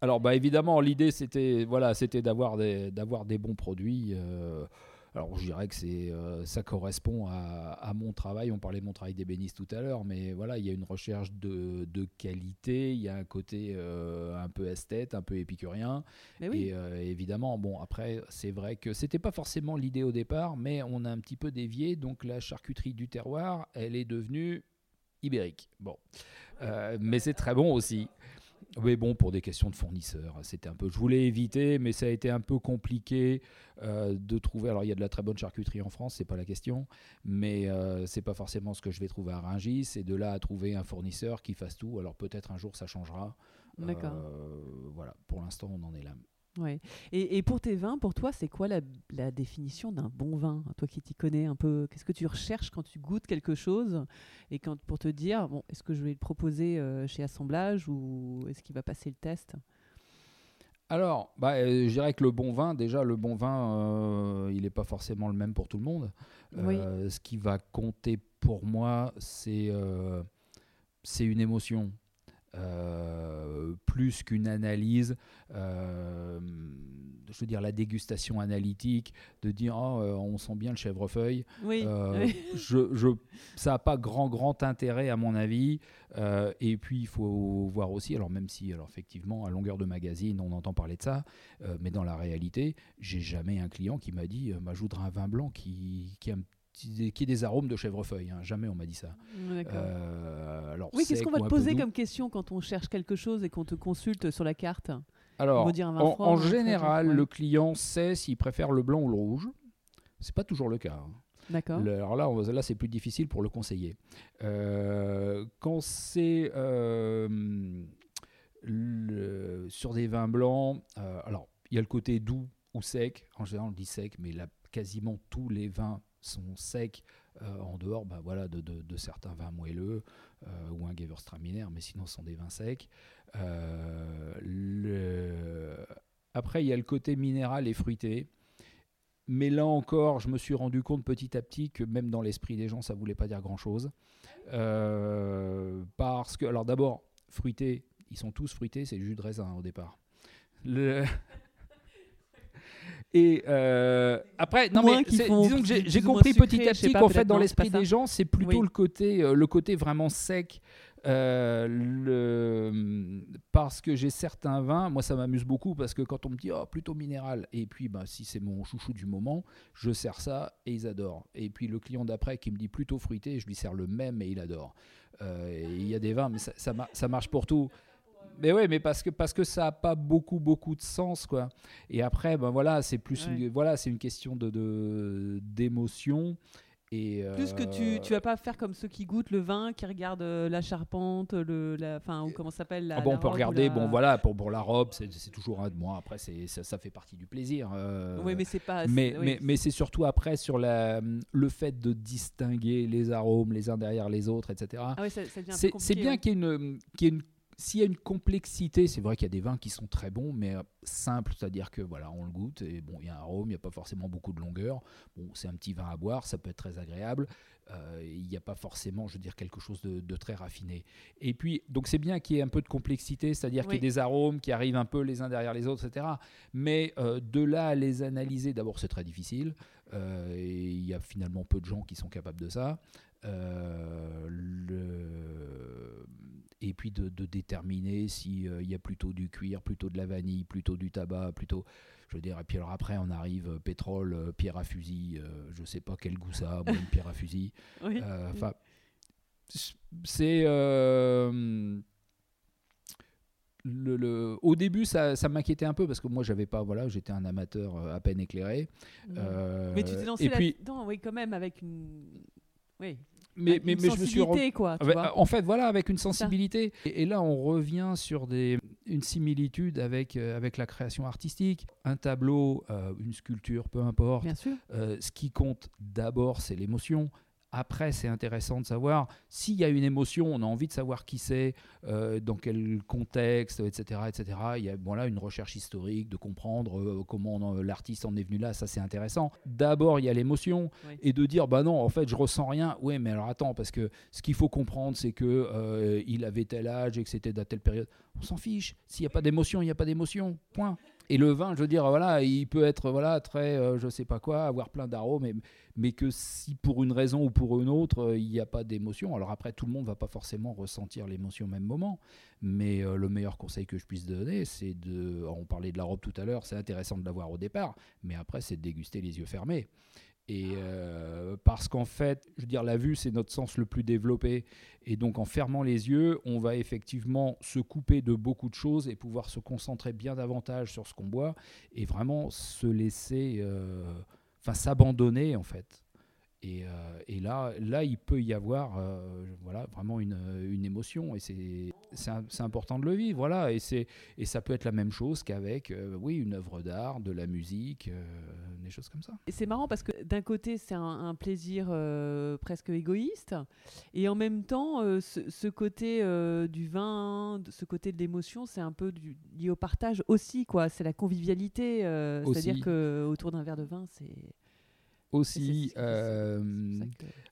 Alors, bah, évidemment, l'idée, c'était voilà, d'avoir des, des bons produits. Euh, alors je dirais que c'est, euh, ça correspond à, mon travail. On parlait de mon travail d'ébéniste tout à l'heure, mais voilà, il y a une recherche de, qualité, il y a un côté euh, un peu esthète, un peu épicurien. Et euh, évidemment, bon, après, c'est vrai que c'était pas forcément l'idée au départ, mais on a un petit peu dévié. Donc la charcuterie du terroir, elle est devenue ibérique. Bon, mais c'est très bon aussi. Oui, bon, pour des questions de fournisseurs, c'était un peu. Je voulais éviter, mais ça a été un peu compliqué euh, de trouver. Alors, il y a de la très bonne charcuterie en France, c'est pas la question, mais euh, c'est pas forcément ce que je vais trouver à Rungis. C'est de là à trouver un fournisseur qui fasse tout. Alors, peut-être un jour ça changera. D'accord. Euh, voilà, pour l'instant, on en est là. Ouais. Et, pour tes vins, pour toi, c'est quoi la, définition d'un bon vin? Toi qui t'y connais un peu, qu'est-ce que tu recherches quand tu goûtes quelque chose? Et quand, pour te dire, bon, est-ce que je vais le proposer euh, chez Assemblage ou est-ce qu'il va passer le test? Alors, bah, euh, je dirais que le bon vin, déjà, le bon vin, euh, il n'est pas forcément le même pour tout le monde. ce qui va compter pour moi, c'est c'est une émotion. Euh, plus qu'une analyse, euh, je veux dire la dégustation analytique, de dire oh, on sent bien le chèvrefeuille. Oui. [LAUGHS] je, je, ça n'a pas grand grand intérêt à mon avis. et puis il faut voir aussi, alors même si alors effectivement à longueur de magazine on entend parler de ça, mais dans la réalité, j'ai jamais un client qui m'a dit voudrais un vin blanc qui, qui a un qui ait des arômes de chèvrefeuille. Hein. Jamais on m'a dit ça. Euh, alors, oui, qu'est-ce qu'on va te poser comme question quand on cherche quelque chose et qu'on te consulte sur la carte? Alors, en, général, le client sait s'il préfère le blanc ou le rouge. C'est pas toujours le cas. Hein. D'accord. Alors là, là c'est plus difficile pour le conseiller. Euh, quand c'est euh, sur des vins blancs, alors il y a le côté doux ou sec. En général, on dit sec, mais là, quasiment tous les vins sont secs euh, en dehors bah, voilà, de, de, certains vins moelleux euh, ou un Gewürztraminer, mais sinon ce sont des vins secs. Euh. Après, il y a le côté minéral et fruité. Mais là encore, je me suis rendu compte petit à petit que même dans l'esprit des gens, ça ne voulait pas dire grand-chose. parce que, alors d'abord, fruité, ils sont tous fruités, c'est jus de raisin au départ. Et euh, après, non mais disons que j'ai compris petit à petit qu'en fait dans l'esprit des gens, c'est plutôt le côté, euh, le côté vraiment sec. Euh, le... Parce que j'ai certains vins, moi ça m'amuse beaucoup parce que quand on me dit oh, plutôt minéral, et puis bah, si c'est mon chouchou du moment, je sers ça et ils adorent. Et puis le client d'après qui me dit plutôt fruité, je lui sers le même et il adore. Il y a des vins, mais ça, ça, ça marche pour tout mais ouais, mais parce que parce que ça a pas beaucoup beaucoup de sens quoi. Et après, ben voilà, c'est plus une, voilà, c'est une question de d'émotion. Et Plus que tu, tu vas pas faire comme ceux qui goûtent le vin, qui regardent euh, la charpente, le, la, ou comment s'appelle la, ah bon, On peut regarder, bon voilà, pour, pour la robe, c'est toujours un de moi. Après, c'est ça, ça, fait partie du plaisir. Euh, oui, mais c'est pas. Mais, mais, mais c'est surtout après sur la, le fait de distinguer les arômes les uns derrière les autres, etc. Ah c'est bien qu'il y ait une, qu'il y ait une s'il y a une complexité, c'est vrai qu'il y a des vins qui sont très bons, mais euh, simples, c'est-à-dire que voilà, on le goûte et bon, il y a un arôme, il n'y a pas forcément beaucoup de longueur. Bon, c'est un petit vin à boire, ça peut être très agréable. Euh, il n'y a pas forcément, je veux dire, quelque chose de, très raffiné. Et puis, donc c'est bien qu'il y ait un peu de complexité, c'est-à-dire qu'il y ait des arômes qui arrivent un peu les uns derrière les autres, etc. Mais euh, de là à les analyser, d'abord c'est très difficile. et il y a finalement peu de gens qui sont capables de ça. Le et puis de, déterminer s'il euh, y a plutôt du cuir, plutôt de la vanille, plutôt du tabac, plutôt. Je veux dire, et puis alors après, on arrive euh, pétrole, euh, pierre à fusil, je sais pas quel goût ça a, une pierre à fusil. [LAUGHS] Enfin, c'est. Le, au début, ça, ça m'inquiétait un peu parce que moi, j'avais pas, voilà, j'étais un amateur à peine éclairé. mais tu t'es lancé là-dedans, oui, quand même, avec une, oui, mais, mais, mais je me suis quoi, en fait voilà avec une sensibilité. Et, là on revient sur des une similitude avec euh, avec la création artistique. Un tableau euh, une sculpture peu importe. Bien sûr. Euh, ce qui compte d'abord c'est l'émotion après, c'est intéressant de savoir s'il y a une émotion, on a envie de savoir qui c'est, euh, dans quel contexte, etc. etc. Il y a bon, là, une recherche historique, de comprendre euh, comment l'artiste en est venu là, ça c'est intéressant. D'abord, il y a l'émotion, et de dire, bah non, en fait, je ressens rien. Oui, mais alors attends, parce que ce qu'il faut comprendre, c'est que euh, il avait tel âge et que c'était dans telle période. On s'en fiche. S'il n'y a pas d'émotion, il n'y a pas d'émotion. Point. Et le vin, je veux dire, voilà, il peut être voilà très, je je sais pas quoi, avoir plein d'arômes, mais mais que si pour une raison ou pour une autre, euh, il n'y a pas d'émotion, alors après tout le monde va pas forcément ressentir l'émotion au même moment, mais euh, le meilleur conseil que je puisse donner, c'est de, on parlait de la robe tout à l'heure, c'est intéressant de l'avoir au départ, mais après c'est de déguster les yeux fermés. Et euh, parce qu'en fait, je dire, la vue, c'est notre sens le plus développé. Et donc, en fermant les yeux, on va effectivement se couper de beaucoup de choses et pouvoir se concentrer bien davantage sur ce qu'on boit et vraiment se laisser enfin s'abandonner en fait. Et, euh, et, là, là, il peut y avoir euh, voilà, vraiment une, une émotion et c'est important de le vivre. Voilà, et, et ça peut être la même chose qu'avec euh, oui, une œuvre d'art, de la musique, des choses comme ça. C'est marrant parce que d'un côté, c'est un, plaisir presque égoïste et en même temps, ce, ce, côté du vin, ce côté de l'émotion, c'est un peu du, lié au partage aussi. C'est la convivialité. C'est-à-dire qu'autour d'un verre de vin, c'est aussi. Que-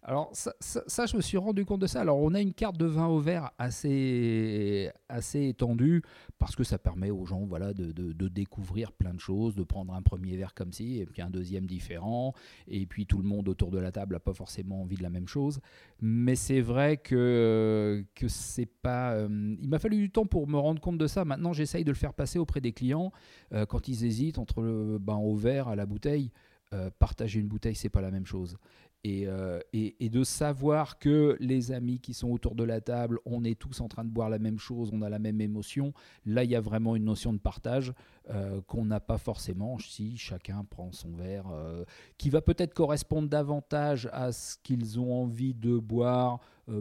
Alors ça, ça- ça, je me suis rendu compte de ça. Alors on a une carte de vin au verre assez, assez étendue parce que ça permet aux gens voilà, de, de- de découvrir plein de choses, de prendre un premier verre comme ci et puis un deuxième différent. Et puis tout le monde autour de la table n'a pas forcément envie de la même chose. Mais c'est vrai que, que c'est pas... euh, il m'a fallu du temps pour me rendre compte de ça. Maintenant j'essaye de le faire passer auprès des clients euh, quand ils hésitent entre le ben, au verre à la bouteille. Euh, partager une bouteille, c'est pas la même chose et, euh, et- de savoir que les amis qui sont autour de la table, on est tous en train de boire la même chose, on a la même émotion, là il y a vraiment une notion de partage euh, qu'on n'a pas forcément si chacun prend son verre, qui va peut-être correspondre davantage à ce qu'ils ont envie de boire,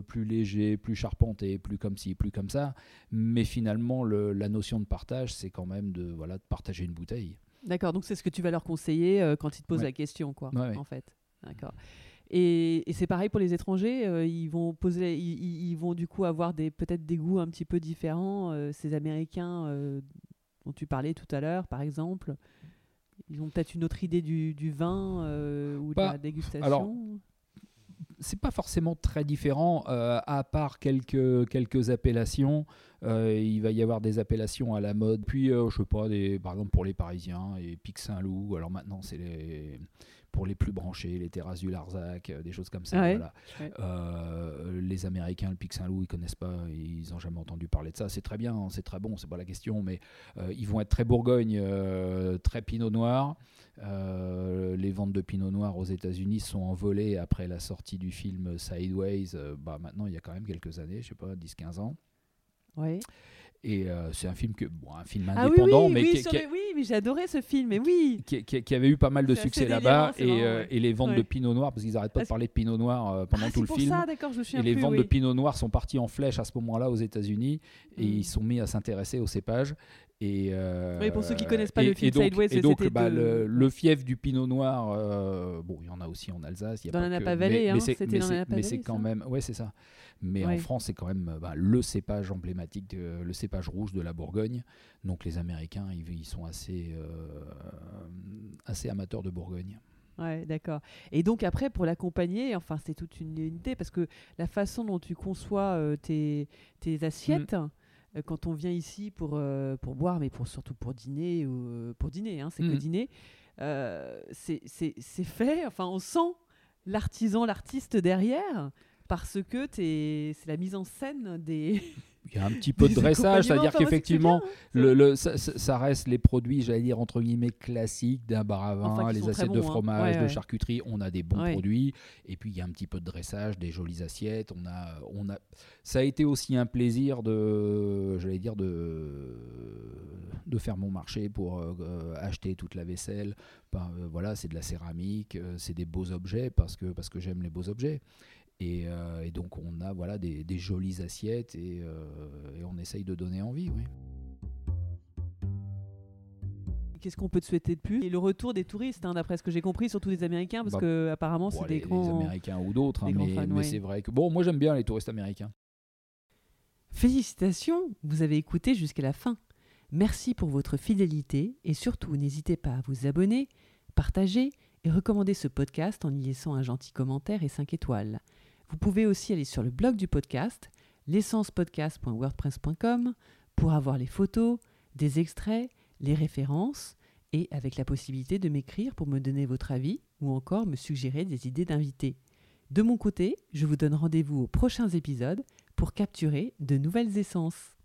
plus léger, plus charpenté, plus comme ci, plus comme ça, mais finalement le- la notion de partage, c'est quand même de, voilà, de partager une bouteille. D'accord, donc c'est ce que tu vas leur conseiller euh, quand ils te posent Ouais. la question, quoi, Ouais, en fait. D'accord. Et, et c'est pareil pour les étrangers, euh, ils vont poser, ils, vont du coup avoir des peut-être des goûts un petit peu différents. euh, ces Américains dont tu parlais tout à l'heure, par exemple, ils ont peut-être une autre idée du, du vin ou de la dégustation. alors, c'est pas forcément très différent, euh, à part quelques, quelques appellations. Euh, il va y avoir des appellations à la mode. Puis, euh, je sais pas, des, par exemple pour les Parisiens, et Pic Saint-Loup. Alors maintenant, c'est les, pour les plus branchés, les terrasses du Larzac, euh, des choses comme ça. Ah ouais. voilà. Ouais. Euh, les Américains, le Pic Saint-Loup, ils connaissent pas, ils n'ont jamais entendu parler de ça. C'est très bien, hein, c'est très bon, c'est pas la question, mais euh, ils vont être très Bourgogne, très Pinot Noir. Les ventes de Pinot Noir aux États-Unis sont envolées après la sortie du film Sideways. bah, maintenant, il y a quand même quelques années, je sais pas, 10-15 ans. Ouais. Et euh, c'est un film que, bon, un film Ah oui, indépendant, oui, mais oui, qui, le- oui, mais j'ai adoré ce film, mais oui. qui- qui- qui avait eu pas mal de succès là-bas. c'est Et, marrant, euh, ouais. et les ventes Ouais. de Pinot Noir, parce qu'ils n'arrêtent pas de parler de Pinot Noir euh, pendant Ah, tout le pour film. ça, d'accord, je me Et les plus, ventes oui. de Pinot Noir sont parties en flèche à ce moment-là aux États-Unis et Mm. ils sont mis à s'intéresser aux cépages. Et, Oui, pour ceux qui connaissent pas le film et donc, Sideways, et donc bah, de- le, le fief du Pinot Noir, bon, il y en a aussi en Alsace. y a Dans pas la Napa Valley, mais- mais c'était mais dans la Napa Mais Valley, c'est quand même, ouais, c'est ça. Mais en France, c'est quand même bah, le cépage emblématique, de- le cépage rouge de la Bourgogne. Donc les Américains, ils, ils sont assez, euh, assez amateurs de Bourgogne. Ouais, d'accord. Et donc après, pour l'accompagner, enfin, c'est toute une unité parce que la façon dont tu conçois euh, tes, tes assiettes, Mm. euh, quand on vient ici pour, euh, pour boire, mais pour, surtout pour dîner, ou, euh, pour dîner, hein, c'est que Mm. dîner, euh, c'est fait, enfin, on sent l'artisan, l'artiste derrière parce que c'est la mise en scène des. [LAUGHS] Il y a un petit peu de dressage, c'est-à-dire qu'effectivement, hein. Le, le- ça, reste les produits, j'allais dire, entre guillemets, classiques d'un bar à vin, Enfin, les assiettes de hein. fromage, Ouais, de charcuterie, on a des bons Ouais. produits. Et puis, il y a un petit peu de dressage, des jolies assiettes. On a, on a... Ça a été aussi un plaisir de, j'allais dire, de, de faire mon marché pour euh, acheter toute la vaisselle. Ben, euh, voilà, c'est de la céramique, euh, c'est des beaux objets parce que, parce que j'aime les beaux objets. Et, euh, et donc, on a voilà, des, des jolies assiettes et, euh, et on essaye de donner envie, oui. Qu'est-ce qu'on peut te souhaiter de plus? Et le retour des touristes, hein, d'après ce que j'ai compris, surtout des Américains, parce Bah, que apparemment Bon, c'est les, des grands. les Américains ou d'autres, hein, mais, fans, mais ouais. c'est vrai que bon, moi j'aime bien les touristes américains. Félicitations, vous avez écouté jusqu'à la fin. Merci pour votre fidélité et surtout n'hésitez pas à vous abonner, partager et recommander ce podcast en y laissant un gentil commentaire et 5 étoiles. Vous pouvez aussi aller sur le blog du podcast, l'essencepodcast.wordpress.com, pour avoir les photos, des extraits, les références et avec la possibilité de m'écrire pour me donner votre avis ou encore me suggérer des idées d'invités. De mon côté, je vous donne rendez-vous aux prochains épisodes pour capturer de nouvelles essences.